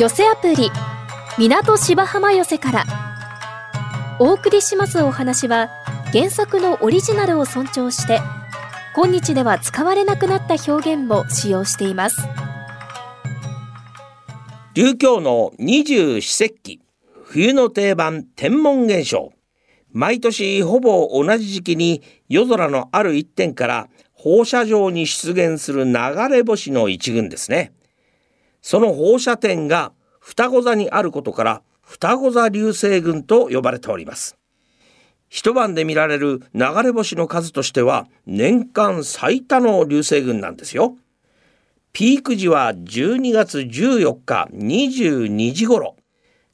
寄せアプリ港芝浜寄せから。お送りしますお話は原作のオリジナルを尊重して今日では使われなくなった表現も使用しています。琉教の二十四節気冬の定番天文現象。毎年ほぼ同じ時期に夜空のある一点から放射状に出現する流れ星の一群ですね。その放射点が双子座にあることから双子座流星群と呼ばれております。一晩で見られる流れ星の数としては年間最多の流星群なんですよ。ピーク時は12月14日22時頃、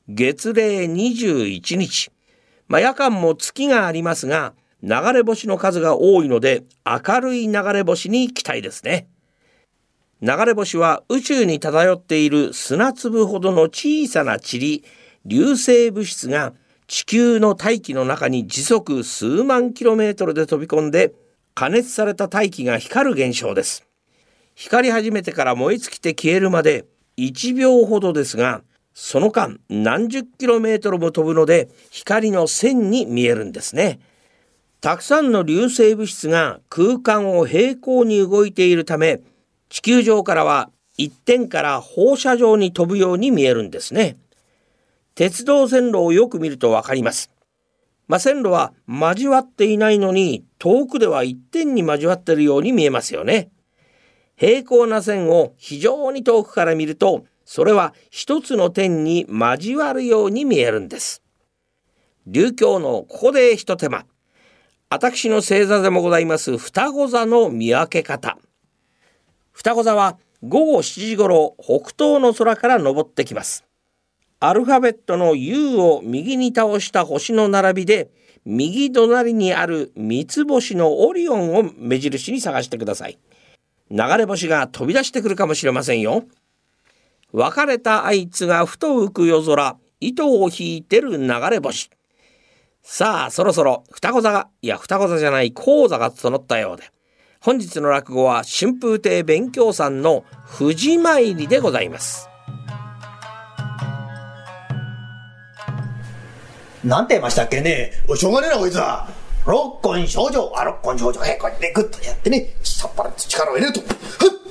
月齢21日。まあ、夜間も月がありますが、流れ星の数が多いので明るい流れ星に期待ですね。流れ星は宇宙に漂っている砂粒ほどの小さな塵、流星物質が地球の大気の中に時速数万キロメートルで飛び込んで加熱された大気が光る現象です。光り始めてから燃え尽きて消えるまで1秒ほどですが、その間何十キロメートルも飛ぶので光の線に見えるんですね。たくさんの流星物質が空間を平行に動いているため地球上からは一点から放射状に飛ぶように見えるんですね。鉄道線路をよく見るとわかります。まあ、線路は交わっていないのに遠くでは一点に交わっているように見えますよね。平行な線を非常に遠くから見るとそれは一つの点に交わるように見えるんです。流教のここで一手間。私の星座でもございます双子座の見分け方。双子座は午後7時頃北東の空から昇ってきます。アルファベットの U を右に倒した星の並びで右隣にある三つ星のオリオンを目印に探してください。流れ星が飛び出してくるかもしれませんよ。別れたあいつがふと浮く夜空、糸を引いてる流れ星。さあ、そろそろ双子座が、いや双子座じゃない講座が整ったようで。本日の落語は春風亭勉強さんの藤参りでございます。なんて言いましたっけね。おしょうがねえなこいつは。六根症状あ六根症状へこうやってグッとやってね。さっぱりと力を入れると。ふっ。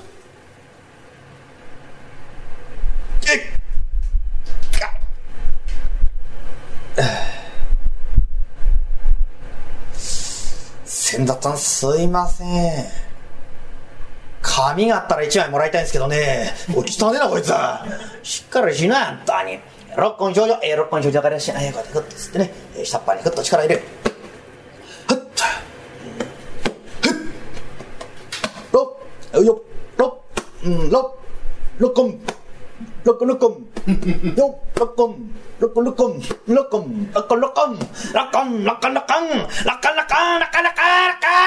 先だったんすいません。紙があったら1枚もらいたいんですけどね。お汚ねな、こいつは。しっかりしな、あんたに。六根少女、えー、六根少女からしない。こうやってグッとつってね、えー、下っ端にグッと力入れる。ふっふっ六、よ、六、うん、六、六根。六根六根。よ、六根。六根六根。六根、六根六根。六根、六根六根。六根六根、六根六根、六根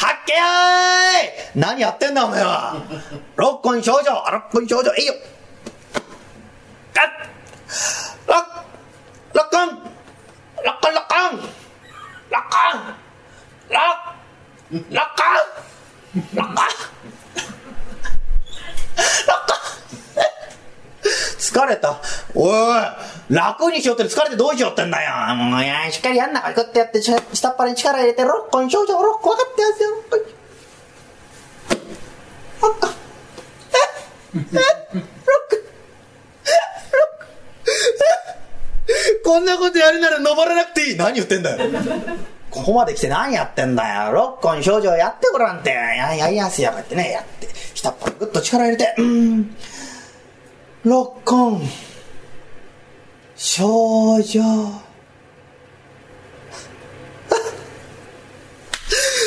はっけーい何やってんだお前は。六根少女、六根少女、いいよ。かっ六、六根、六根六根。六根、六、六根、六根。疲れた？おい、楽にしようって疲れてどうしようってんだよ。もう、いや、しっかりやんな。こうやってやって、下っ腹に力入れて、6個に症状6個分かってやつよ。あっ、え、え、6こんなことやるなら登らなくていい。何言ってんだよ。ここまで来て何やってんだよ。六個に症状やってごらんって。や、やりやすいや、こうやってね、やって。下っ腹ぐっと力入れて、うん。六根少女。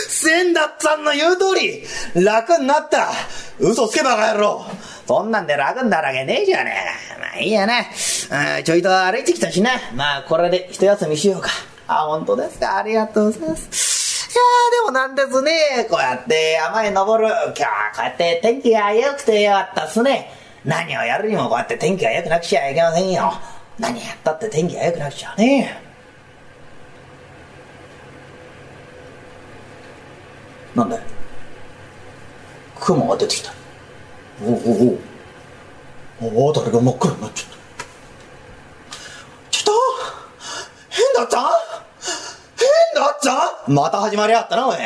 千だったんの言う通り。楽になった嘘つけばか野郎。そんなんで楽になるわけねえじゃねえ。まあいいやね。ちょいと歩いてきたしなまあこれで一休みしようか。あ本当ですか。ありがとうございます。いやーでもなんですね。こうやって山へ登る。今日はこうやって天気が良くてよかったっすね。何をやるにもこうやって天気が良くなくちゃいけませんよ。何やったって天気が良くなくちゃね。なんだよ。雲が出てきた。おおおおお、誰が真っ暗になっちゃった。ちょっと変だった？変だった？また始まりやったな、おい。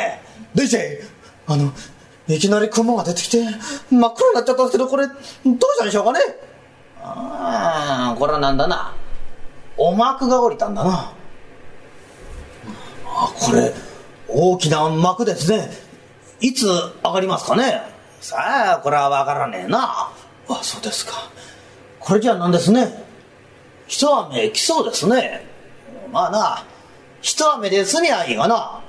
どうしてあの、いきなり雲が出てきて、真っ黒になっちゃったんですけど、これ、どうしたんでしょうかね？ああ、これはなんだな？お幕が降りたんだな。あ、これ、大きな幕ですね。いつ上がりますかね？さあ、これはわからねえな。あ、そうですか。これじゃなんですね？一雨来そうですね。まあな、一雨で済みゃいいがな。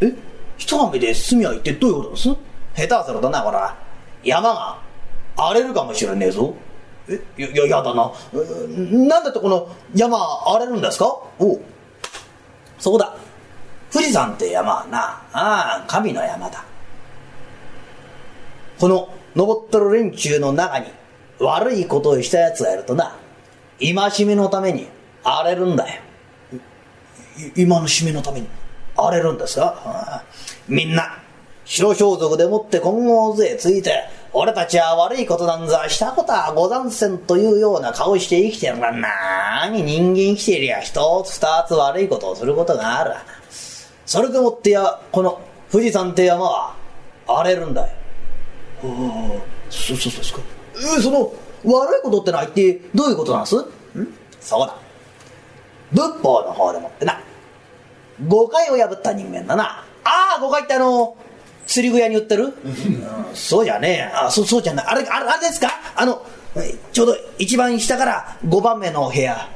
え？一雨で済みゃいいってどういうことです？下手するとな、これは、山が荒れるかもしれねえぞ。えいや、やだな。なんだってこの山荒れるんですか？おそうだ。富士山って山はな、ああ、神の山だ。この登ってる連中の中に悪いことをした奴がいるとな、戒めのために荒れるんだよ。今の締めのために？荒れるんですかみんな、白装束でもって今後勢ついて、俺たちは悪いことなんざしたことはござんせんというような顔して生きてるが、なに人間生きてりゃ一つ二つ悪いことをすることがある。それでもってや、この富士山って山は荒れるんだよ。ああ、そうそうそうですか。えー、その、悪いことってのは一体どういうことなんす？ん？そうだ。仏法の方でもってな、誤解を破った人間だな。ああ、誤解ってあの、釣り具屋に売ってる、そうじゃねえ。あそ、そうじゃない。あれ、あれ、あれですか？あの、ちょうど一番下から5番目のお部屋。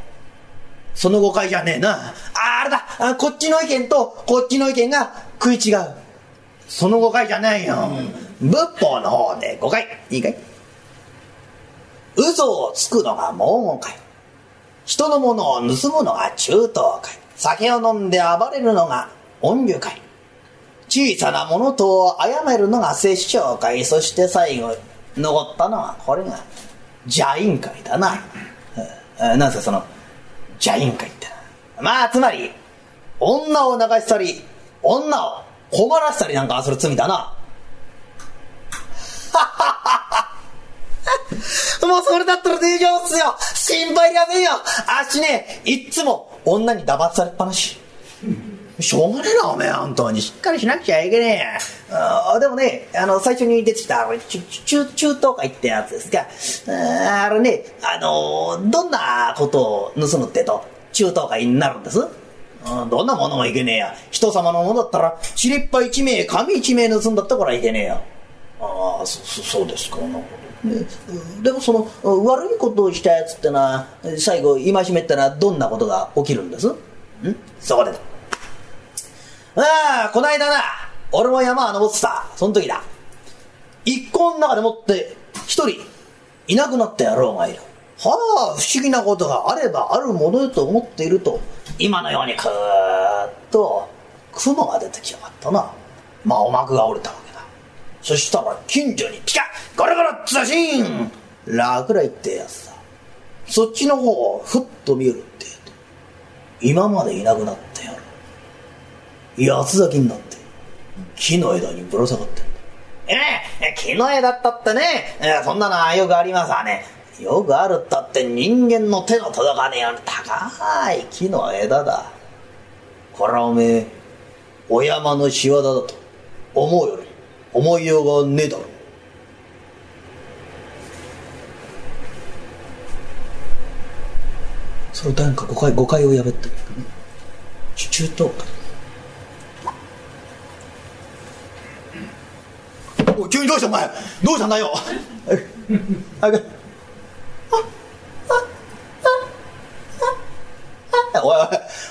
その誤解じゃねえな。あ、あれだあ。こっちの意見とこっちの意見が食い違う。その誤解じゃないよ。仏法の方で誤解。いいかい？嘘をつくのが盲門会。人のものを盗むのが中等会。酒を飲んで暴れるのが音流会。小さなものと殺めるのが殺生会。そして最後、残ったのはこれが邪淫会だな。なんせその、邪淫会ってまあ、つまり、女を流したり、女を困らせたりなんかする罪だな。もうそれだったら大丈夫っすよ心配いりませんよあっちね、いっつも女に騙されっぱなし。しょうがねえな、おめえ、本当に。しっかりしなくちゃいけねえあでもね、あの、最初に出てきた、中、中、中東会ってやつですか。あれね、あの、どんなことを盗むってと、中東会になるんです。どんなものもいけねえや。人様のものだったら、ちりっぱ一名、紙一名盗んだったからいけねえや。ああ、そ、そ、そうですか。なるほど。でもその悪いことをしたやつってのは最後戒めってのはどんなことが起きるんです？ん？そこで。ああこの間な俺も山登ってた。その時だ。一行の中でもって一人いなくなった野郎がいる。はあ不思議なことがあればあるものよと思っていると今のようにくーっと雲が出てきやがったな。まあお幕が降りたわそしたら近所にピカッゴロゴロッザシーン落雷ってやつだそっちの方をふっと見るって。今までいなくなったやろ。八つ咲きになって。木の枝にぶら下がって。んだええ木の枝だったってね、えそんなのはよくありますわね。よくあるったって人間の手の届かねえような高い木の枝だ。これはおめえ、お山の仕業だと思うより思いようがねえだろ。それ誰か誤解誤解を破ってる。中東か。お急にどうしたお前どうしたんだよあおいおい、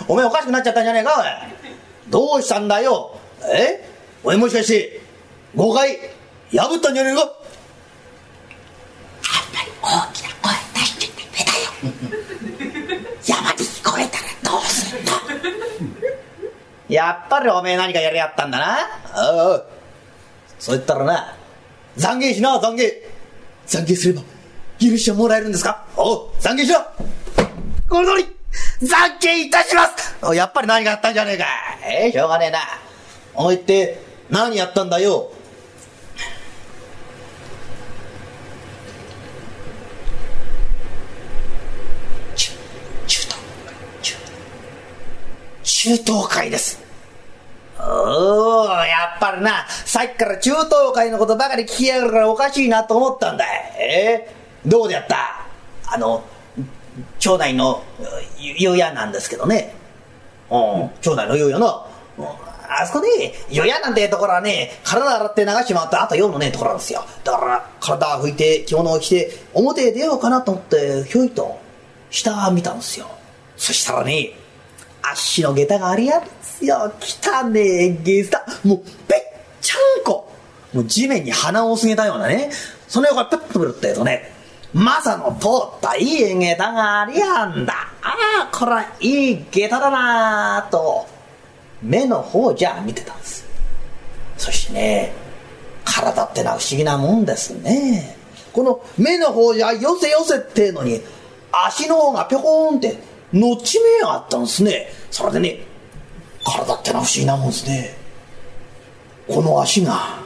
お前おかしくなっちゃったんじゃねえか、おい。どうしたんだよ。え？お前もしかして、誤解、破ったんじゃねえかやっぱり大きな声出しちゃダメだよ。山に聞こえたらどうするんだやっぱりおめえ何かやりやったんだな。おうそう言ったらな、懺悔しな、懺悔。懺悔すれば、許してもらえるんですか？おう、懺悔しろこの通り懺悔いたしますやっぱり何があったんじゃねえか。えー、しょうがねえな。お前って何やったんだよ。中東会です。おおやっぱりな、さっきから中東会のことばかり聞きやがるからおかしいなと思ったんだ。えー、どうでやった？あの、町内のゆ湯屋なんですけどね。うん、町内の湯屋の、うんあそこね、湯屋なんてところはね、体洗って流し回ってあと用のねところなんですよ。だから、体拭いて着物を着て、表へ出ようかなと思って、ひょいと、下見たんですよ。そしたらね、足の下駄がありやるんすよ。汚ねえ下駄。もう、ぺっちゃんこ。もう地面に鼻をすげたようなね。その横がペッと見るってえとね、マサの通ったいい下駄がありやんだ。ああ、こら、いい下駄だなぁと、目の方じゃ見てたんです。そしてね、体ってのは不思議なもんですね。この目の方じゃよせよせってのに、足の方がぴょこんって、のっち目があったんですね。それでね、体ってのは不思議なもんですね。この足が、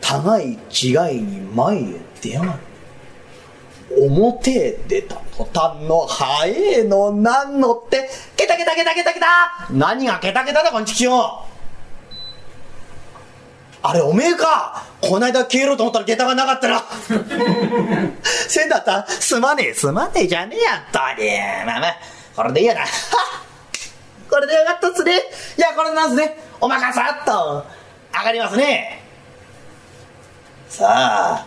互い違いに前へ出やがる。表へ出た途端の早えのなんのって、ケタケタケタケタケタ何がケタケタだこんちきよあれおめえかこないだ消えろと思ったら下駄がなかったら せんだった？すまねえすまねえじゃねえやったにまあまあこれでいいやな。これでよかったっすね。いやこれなんすね。おまかさっと。上がりますね。さあ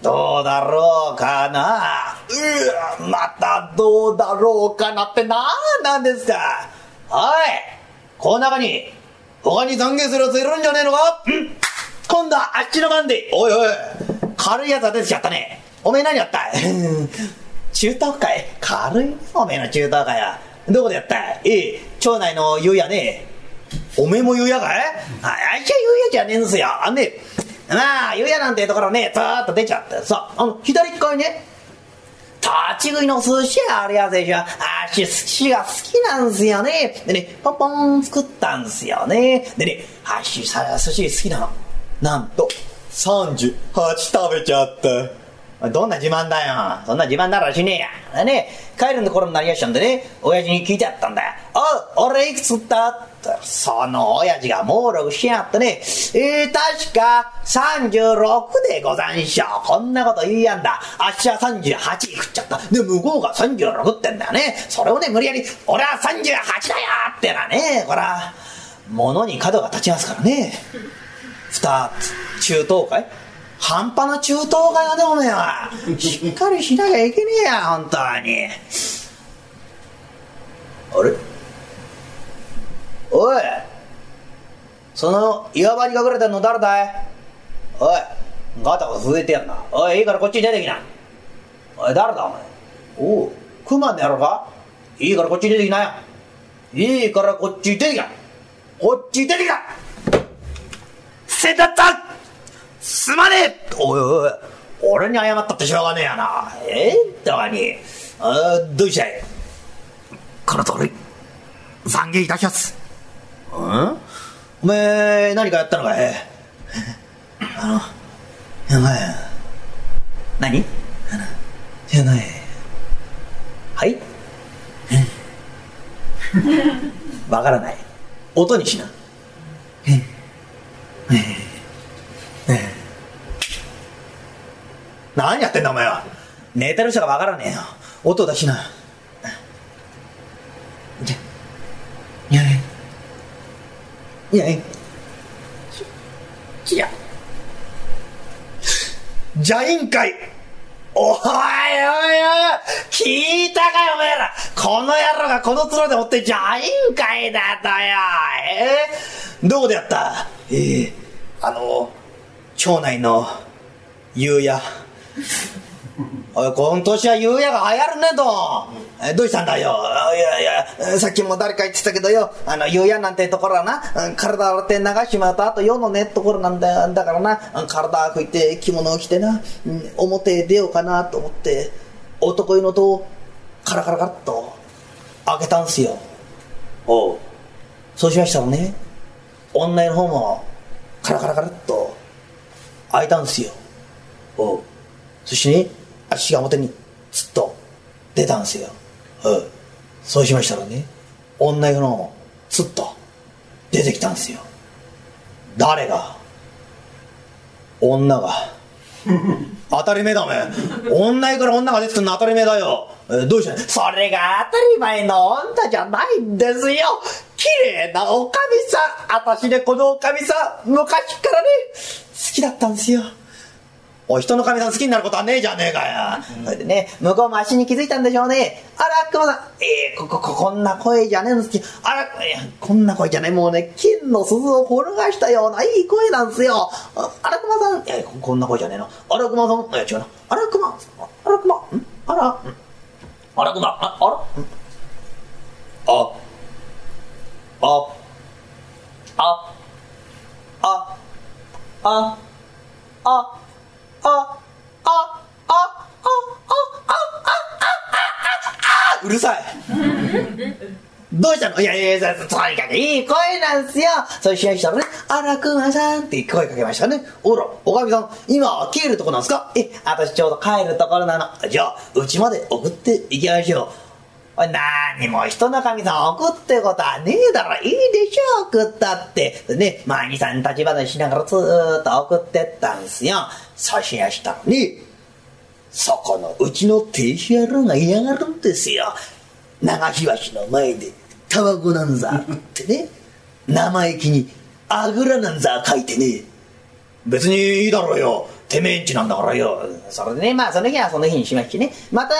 どうだろうかな。うわまたどうだろうかなってなんなんですか。おい。この中に他に懺悔するやついるんじゃねえのか。ん。今度はあっちの番で。おいおい。軽いやつが出てきちゃったね。おめえ何やった。中東会軽いねおめえの中東会は。どこでやった？ええ。町内の湯屋ね。おめえも湯屋かい？ああいつは湯屋じゃねえんすよ。あんねまあ湯屋なんてところねずーっと出ちゃって。さあの左側にね。立ち食いの寿司屋あるやつでしょ。あーし、寿司が好きなんすよね。でね、ポンポン作ったんすよね。でね、あーし、さ寿司好きなの。なんと、38食べちゃった。どんな自慢だよ。そんな自慢ならしねえや。ね、帰るの頃になりやしたんでね、親父に聞いてやったんだよ。お俺いくつった？ってその親父が猛録しやがってね、えー、確か36でござんしょう。こんなこと言いやんだ。あっしは38食っちゃった。で、向こうが36ってんだよね。それをね、無理やり、俺は38だよってなね、こら、物に角が立ちますからね。二つ、中東会半端な中東会だね、おめえは。しっかりしなきゃいけねえや、本当に。あれ？おい。その岩場に隠れてんの誰だい？おい。ガタが増えてやんな。おいいいからこっちに出てきな。おい誰だお前？おうクマの野郎か？いいからこっちに出てきなよ。いいからこっちに出てきな。こっちに出てきな。せだった！すまねえ！おいおい俺に謝ったってしょうがねえやな。え？えたわに。あどうしたい？この通り。懺悔いたします。うん？お前何かやったのかい？あのやばい何？あのじゃないはい？わからない。音にしな何やってんだお前は。寝てる人がわからねえよ。音出しな。じゃいやいやいや。じゃジャイン会。おいおいおい聞いたかよお前ら。この野郎がこの面でもってジャイン会だとよえー、どこでやった？ええあの町内の夕屋おい、今年は夕夜が流行るねと。えどうしたんだよ？いやいや、さっきも誰か言ってたけどよ、あの、夕夜なんてところはな、体洗って流しまうと、あと世のねところなんだだからな、体拭いて着物を着てな、表へ出ようかなと思って、男湯の戸をカラカラカラっと開けたんすよ。おう。そうしましたらね、女湯の方もカラカラカラっと開いたんすよ。おう。そしてね、足が表につっと出たんですよ。うん。そうしましたらね、女湯のつっと出てきたんですよ。誰が女が。当たり前だおめえ女から女が出てくるの当たり前だよ。えどうしたそれが当たり前の女じゃないんですよ。綺麗なおかみさん。私ねこのおかみさん昔からね好きだったんですよおい、人の神さん好きになることはねえじゃねえかよ。それでね、向こうも足に気づいたんでしょうね。あら、熊さん、えー、こ、こ、こ、こんな声じゃねえんですけど、あら、えー、こんな声じゃねえ、もうね、金の鈴を転がしたようないい声なんですよ。ああら、熊さん、えー、ここんな声じゃねえの。あら、熊さん、えー、違うな。あら、熊、あら、熊、ん？あら、ん。あら、熊、あ、あら、あ、あ、あ、あ、あ、あ、あ、あ、あ、あ、あ、あ、うるさい。どうしたの？いやいや、とにかくいい声なんすよ。そうしましたらね、あら、くまさんって声かけましたね。おら、おかみさん、今、帰るとこなんすか？え、私ちょうど帰るところなの。じゃあ、うちまで送っていきましょう。おい、なにも人の神さん送ってことはねえだろ。いいでしょ、送ったって。ね、まあ、二三立ち話しながらずーっと送ってったんすよ。そうしましたらね、そこのうちの亭主野郎が嫌がるんですよ。長東の前で、タバコなんざってね、生意気に、あぐらなんざ書いてね、別にいいだろうよ。てめえんちなんだからよ。それでね、まあその日はその日にしましてね、また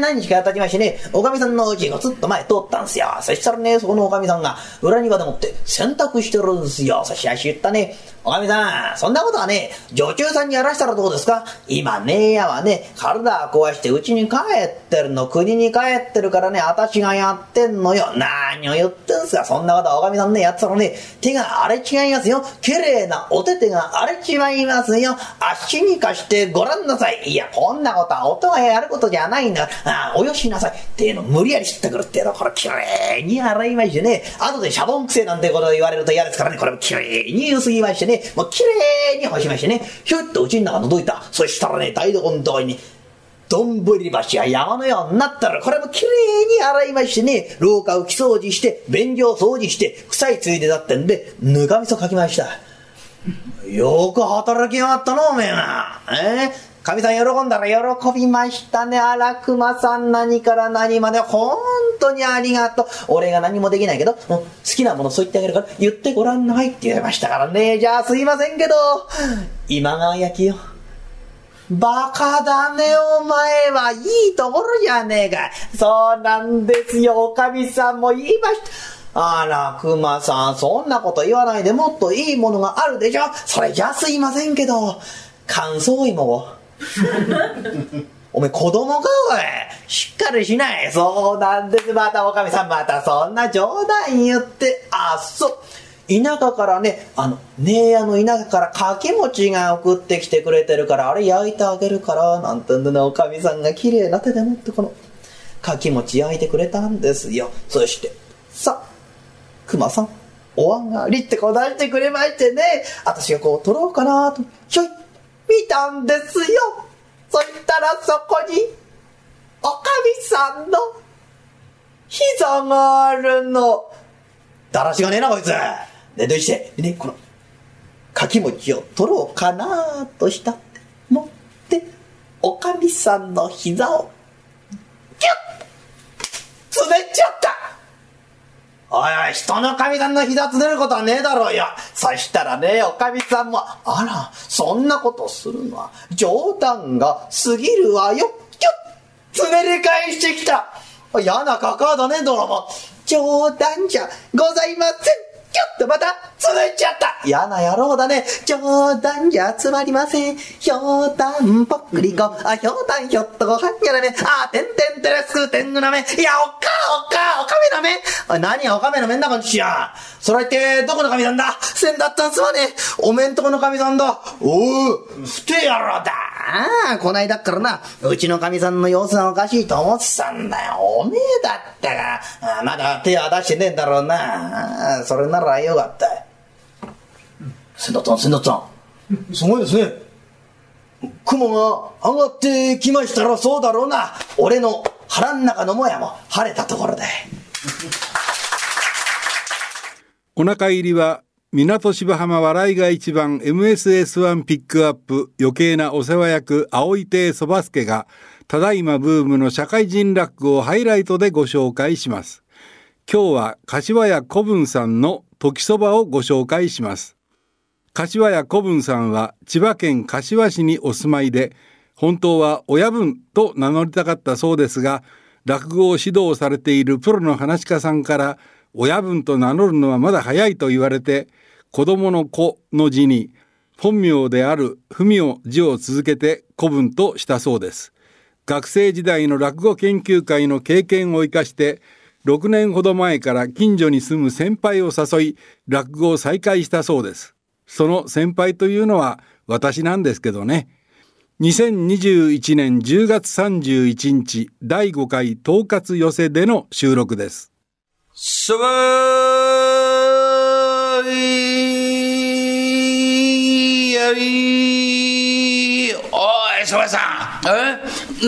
何日か経ちましてね、おかみさんのうちがずっと前通ったんすよ。そしたらね、そこのおかみさんが裏庭でもって洗濯してるんすよ。そしゃし言ったね、おかみさん、そんなことはね、女中さんにやらしたらどうですか？今ねえやはね、体壊してうちに帰ってるの、国に帰ってるからね、私がやってんのよ。何を言ってんすかそんなことはおかみさんね、やってたらね、手が荒れ違いますよ。綺麗なお手手が荒れちまいますよ。足に貸してごらんなさい。いや、こんなことは音がやることじゃないんだ。あおよしなさい。っていうの無理やり知ってくるっていうの、これ綺麗に洗いましてね、後でシャボン癖なんてことを言われると嫌ですからね、これも綺麗にゆすぎましてね、もう綺麗に干しましてね、ひょっとうちの中覗いた。そしたらね、台所のところに、丼橋が山のようになったら、これも綺麗に洗いましてね、廊下を拭き掃除して、便所を掃除して、臭いついでだってんで、ぬかみそかきました。よく働きやがったな、おめえが。え？ーかみさん喜んだら喜びましたね。あら、くまさん何から何まで、本当にありがとう。俺が何もできないけど、う好きなものそう言ってあげるから、言ってごらんないって言いましたからね。じゃあすいませんけど、今川焼きよ。バカだね、お前は。いいところじゃねえか。そうなんですよ。おかみさんも言いました。あら、くまさん、そんなこと言わないでもっといいものがあるでしょ？それじゃすいませんけど、乾燥芋を。おめえ子供かおい。しっかりしない。そうなんです。またおかみさんまたそんな冗談言って。あっそ。う田舎からねあの姉屋の田舎からかき餅が送ってきてくれてるからあれ焼いてあげるからなんてんでねおかみさんが綺麗な手で持ってこのかき餅焼いてくれたんですよ。そしてさ熊さんお上がりってこう出してくれましてね。私がこう取ろうかなとひょい見たんですよ。そしたらそこにおかみさんの膝があるの。だらしがねえなこいつ。でどうして？ねこのかき餅を取ろうかなとしたって持っておかみさんの膝をギュッつねちゃった。おいおい、人の神さんの膝つねることはねえだろうよ。そしたらね、おかみさんも、あら、そんなことするのは冗談が過ぎるわよ。キュッつねり返してきた。嫌なカカアだね、どうも。冗談じゃございません。キュッとまた、つねちゃった。嫌な野郎だね。冗談じゃつまりません。ひょうたんぽっくりこ。あ、ひょうたんひょっとごはんやらめ。あ、てんてんてれすくてんぐなめ。いや、おっかおっかおかめなめ。おい、何やおかめのめんだこんちや。それって、どこの神さんだ？せんだったんすわね。おめんとこの神さんだ。おう、ふてやろだ。ああ、こないだっからな、うちの神さんの様子がおかしいと思ってたんだよ。おめえだったが、あまだ手は出してねえんだろうな。それならよかった。せんだったん、せんだったん。すごいですね。雲が上がってきましたらそうだろうな。俺の腹ん中のもやも晴れたところで。お腹入りは港芝浜笑いが一番 MSS1 ピックアップ余計なお世話役青井亭そば助がただいまブームの社会人ラックをハイライトでご紹介します今日は柏屋古文さんの時そばをご紹介します柏屋古文さんは千葉県柏市にお住まいで本当は親分と名乗りたかったそうですが落語を指導されているプロの話家さんから親分と名乗るのはまだ早いと言われて子供の子の字に本名である文を字を続けて古文としたそうです学生時代の落語研究会の経験を生かして6年ほど前から近所に住む先輩を誘い落語を再開したそうですその先輩というのは私なんですけどね。2021年10月31日第5回統括寄せでの収録です。そばいやいおい、そばさん。え？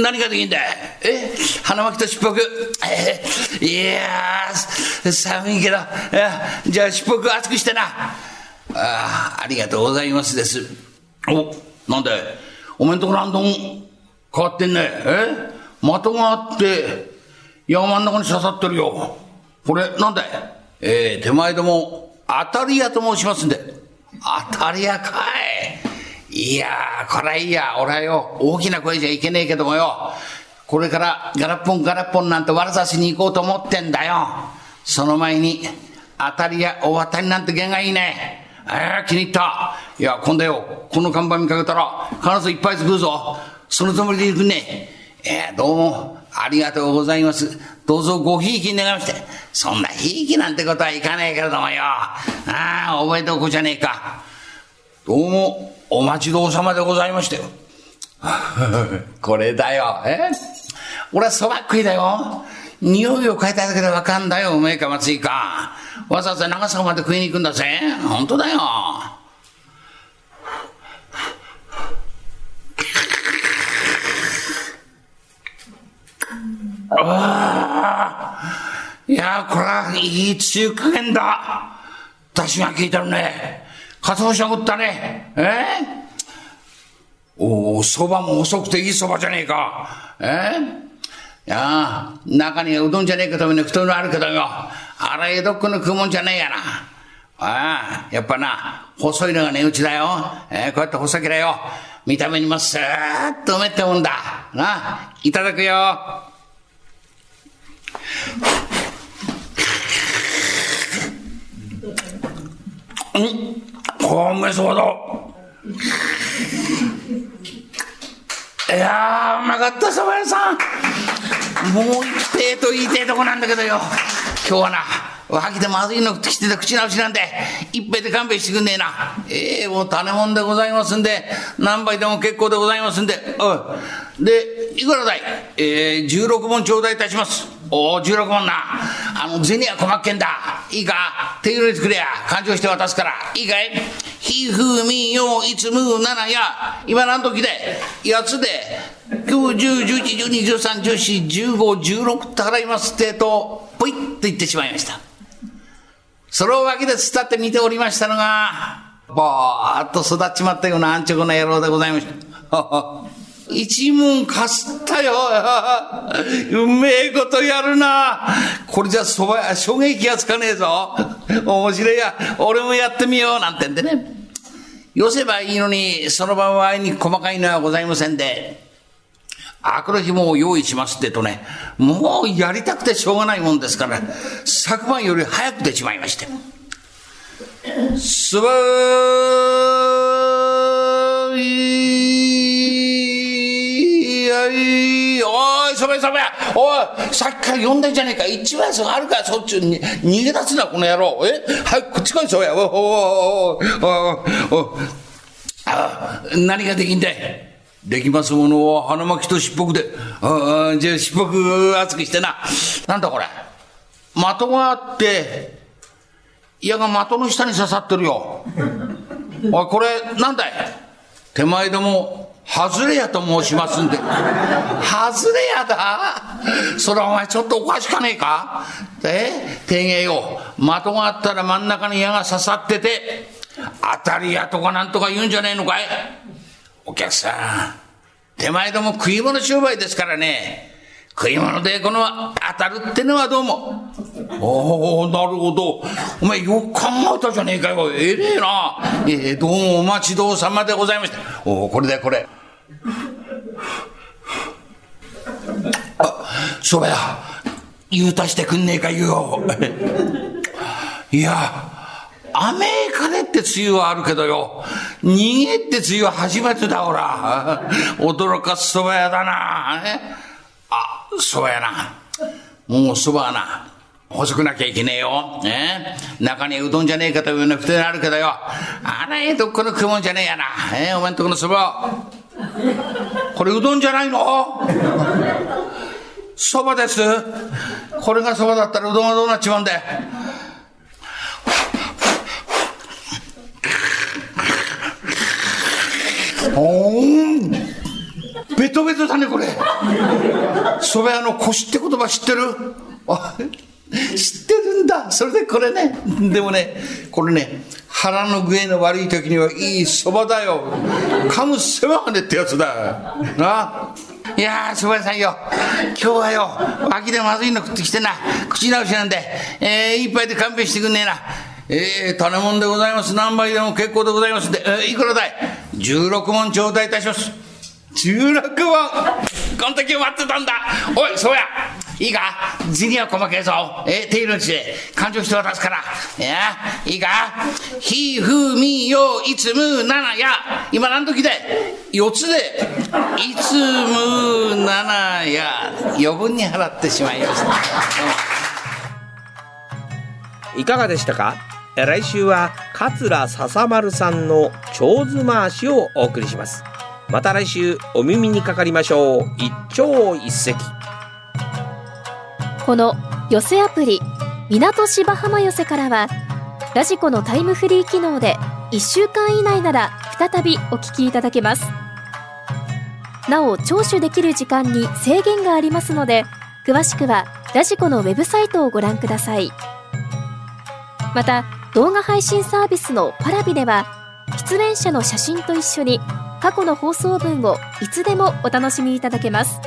何ができんだえ？花巻としっぽく？え？いや寒いけど。じゃあしっぽく熱くしてな。ああ、ありがとうございますです。お、なんだい？おめんとこなんどん変わってんね。え？的があって、山真ん中に刺さってるよ。これ、なんだい？えー、手前ども、当たり屋と申しますんで。当たり屋かい。いやー、これはいいや。俺はよ、大きな声じゃいけねえけどもよ。これからガラッポンガラッポンなんて悪さしに行こうと思ってんだよ。その前に、当たり屋、お渡りなんて弦がいいね。えー、気に入った。いや、今度よ、この看板見かけたら、必ず一杯作るぞ。そのつもりで行くね。えー、どうも、ありがとうございます。どうぞごひいき願いまして。そんなひいきなんてことはいかねえけれどもよ。ああ、覚えておこうじゃねえか。どうも、お待ちどうさまでございましたよ。これだよ。え俺はそば食いだよ。匂いを変えただけでわかんだよ、うめえかまずいか。わざわざ長坂まで食いに行くんだぜ。本当だよ。あいやこれはいい中華圏だ。出汁が効いてるね。かつおしゃぶったね。えおお、蕎麦も細くていい蕎麦じゃねえか。えいや中にはうどんじゃねえかとめの太いのあるけどよ。あら江戸っ子の食うもんじゃねえやな。ああ、やっぱな、細いのが値打ちだよ。えー、こうやって細けりゃよ。見た目にもスーッと埋めってもんだ。な、いただくよ。うん、こうめそうだ。いや、うまかった、蕎麦屋さん。もう一平と言いてえとこなんだけどよ。今日はな、わきでまずいの来てた口直しなんで、一杯で勘弁してくんねえな。ええー、もう種もんでございますんで、何杯でも結構でございますんで、おい。で、いくらだい？えー、16本頂戴いたします。おお、16本な。あの、銭は困っけんだ。いいか？手入れてくれや。勘定して渡すから。いいかい？ひふみよいつむななや。今何時でやつで、9、10、11、12、13、14、15、16って払いますってと、ぽいっと言ってしまいました。それをわけで伝って見ておりましたのが、ぼーっと育っちまったような安直な野郎でございました。一文かすったよ。うめえことやるな。これじゃそばや、衝撃がつかねえぞ。面白いや。俺もやってみよう。なんてんでね。寄せばいいのに、その場合に細かいのはございませんで。あくる日も用意しますってとね、もうやりたくてしょうがないもんですから、昨晩より早く出ちまいまして。すばいやいおい、そべそべおい、さっきから呼んでんじゃねえか。一番すがあるからそっちに逃げ出すな、この野郎。え？はい、こっち来い、そべ。おおおおおおおあ何ができんだい？できますものは花巻としっぽくで。ああ、じゃあしっぽく熱くしてな。なんだこれ？的があって、いやが的の下に刺さってるよ。おい、これ、なんだい？手前でも、外れやと申しますんで。外れやだそれお前ちょっとおかしかねえか？え？天芸よ。的があったら真ん中に矢が刺さってて、当たり屋とかなんとか言うんじゃねえのかい？お客さん、手前ども食い物商売ですからね。食い物でこの当たるってのはどうも。おおなるほど。お前よく考えたじゃねえかよ。えれえな。えー、どうもお待ちどうさまでございました。おおこれだよ、これ。あ、そばや、言うたしてくんねえか言うよ。いや、雨風って梅雨はあるけどよ。逃げって梅雨は初めてだ、ほら。驚かす蕎麦屋だな。あ、蕎麦屋な。もう蕎麦はな。細くなきゃいけねえよ。え？中にうどんじゃねえかというような不定あるけどよ。あらえどっこの食うもんじゃねえやな。え？お前んとこの蕎麦。これうどんじゃないの？蕎麦です。これが蕎麦だったらうどんはどうなっちまうんだよ。おーんベトベトだねこれ。蕎麦屋の腰って言葉知ってる？あ知ってるんだ。それでこれね。でもねこれね腹の具合の悪い時にはいい蕎麦だよ。噛むせまがねってやつだ。な。いやー蕎麦屋さんよ。今日はよ脇でまずいの食ってきてな。口直しなんで。えー、一杯で勘弁してくんねえな。えー、種もんでございます。何杯でも結構でございますんで、えー、いくらだい ?16 問頂戴いたします。16問この時待ってたんだ。おい、そうや。いいか？銭は細けえぞ。えー、手入れのちで、勘定して渡すから。いや、いいか？ひ、ふ、み、よ、いつむ、なな、や。今何時で四つで、いつむ、なな、や。余分に払ってしまいました。いかがでしたか？来週は桂笹丸さんの蝶子回しをお送りします。また来週お耳にかかりましょう。一朝一夕。この寄せアプリ港芝浜寄せからはラジコのタイムフリー機能で1週間以内なら再びお聞きいただけます。なお聴取できる時間に制限がありますので詳しくはラジコのウェブサイトをご覧ください。また動画配信サービスのパラビでは出演者の写真と一緒に過去の放送文をいつでもお楽しみいただけます。